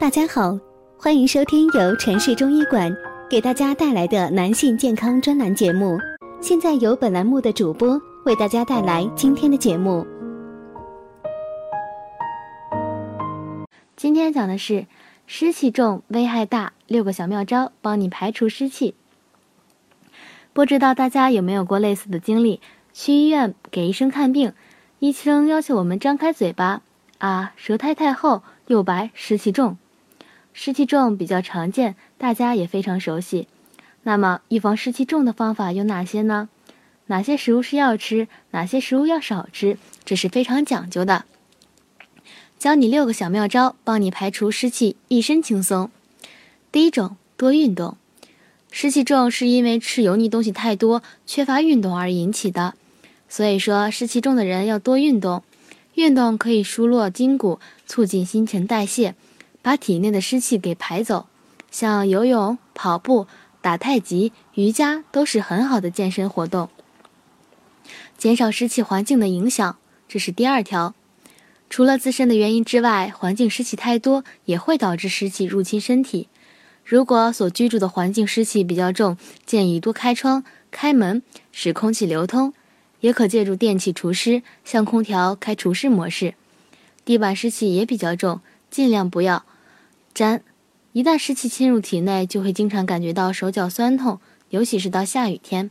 大家好，欢迎收听由城市中医馆给大家带来的男性健康专栏节目。现在由本栏目的主播为大家带来今天的节目。今天讲的是湿气重危害大，六个小妙招帮你排除湿气。不知道大家有没有过类似的经历？去医院给医生看病，医生要求我们张开嘴巴。啊，舌苔太厚又白，湿气重。湿气重比较常见，大家也非常熟悉。那么预防湿气重的方法有哪些呢？哪些食物是要吃，哪些食物要少吃，这是非常讲究的。教你六个小妙招，帮你排除湿气，一身轻松。第一种，多运动。湿气重是因为吃油腻东西太多，缺乏运动而引起的。所以说，湿气重的人要多运动。运动可以疏络筋骨，促进新陈代谢，把体内的湿气给排走。像游泳、跑步、打太极、瑜伽都是很好的健身活动，减少湿气环境的影响。这是第二条。除了自身的原因之外，环境湿气太多也会导致湿气入侵身体。如果所居住的环境湿气比较重，建议多开窗、开门，使空气流通。也可借助电器除湿，像空调开除湿模式。地板湿气也比较重，尽量不要沾。一旦湿气侵入体内，就会经常感觉到手脚酸痛，尤其是到下雨天，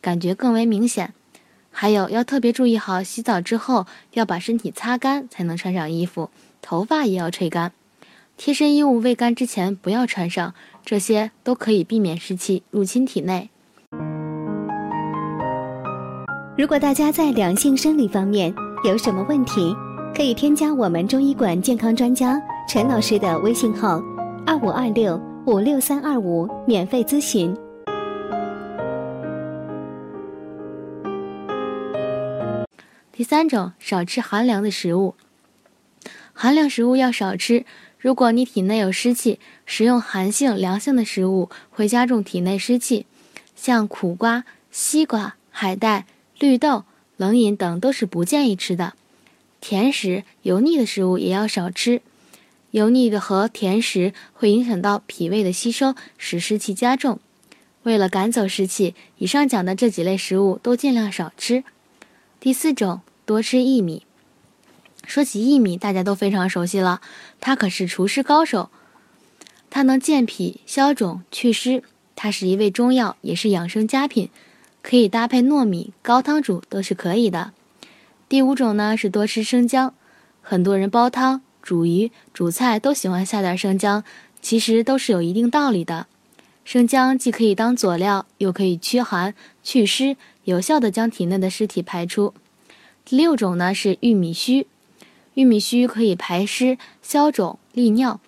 感觉更为明显。还有要特别注意好，洗澡之后要把身体擦干，才能穿上衣服，头发也要吹干。贴身衣物未干之前不要穿上，这些都可以避免湿气入侵体内。如果大家在两性生理方面有什么问题，可以添加我们中医馆健康专家陈老师的微信号：二五二六五六三二五，免费咨询。第三种，少吃寒凉的食物。寒凉食物要少吃。如果你体内有湿气，食用寒性、凉性的食物会加重体内湿气，像苦瓜、西瓜、海带。绿豆、冷饮等都是不建议吃的。甜食、油腻的食物也要少吃。油腻的和甜食会影响到脾胃的吸收，使湿气加重。为了赶走湿气，以上讲的这几类食物都尽量少吃。第四种，多吃薏米。说起薏米，大家都非常熟悉了，它可是除湿高手。它能健脾、消肿、祛湿，它是一味中药，也是养生佳品。可以搭配糯米高汤煮都是可以的。第五种呢是多吃生姜，很多人煲汤、煮鱼、煮菜都喜欢下点生姜，其实都是有一定道理的。生姜既可以当佐料，又可以驱寒祛湿，有效的将体内的湿体排出。第六种呢是玉米须，玉米须可以排湿消肿利尿，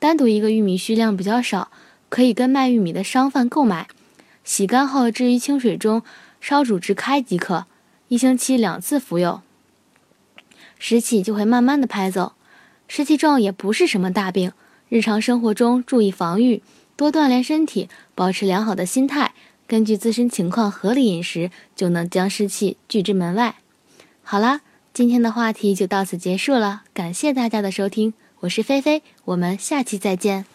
单独一个玉米须量比较少，可以跟卖玉米的商贩购买。洗干后置于清水中烧煮至开即可，一星期两次服用，湿气就会慢慢的排走。湿气重也不是什么大病，日常生活中注意防御，多锻炼身体，保持良好的心态，根据自身情况合理饮食，就能将湿气拒之门外。好啦，今天的话题就到此结束了，感谢大家的收听，我是菲菲，我们下期再见。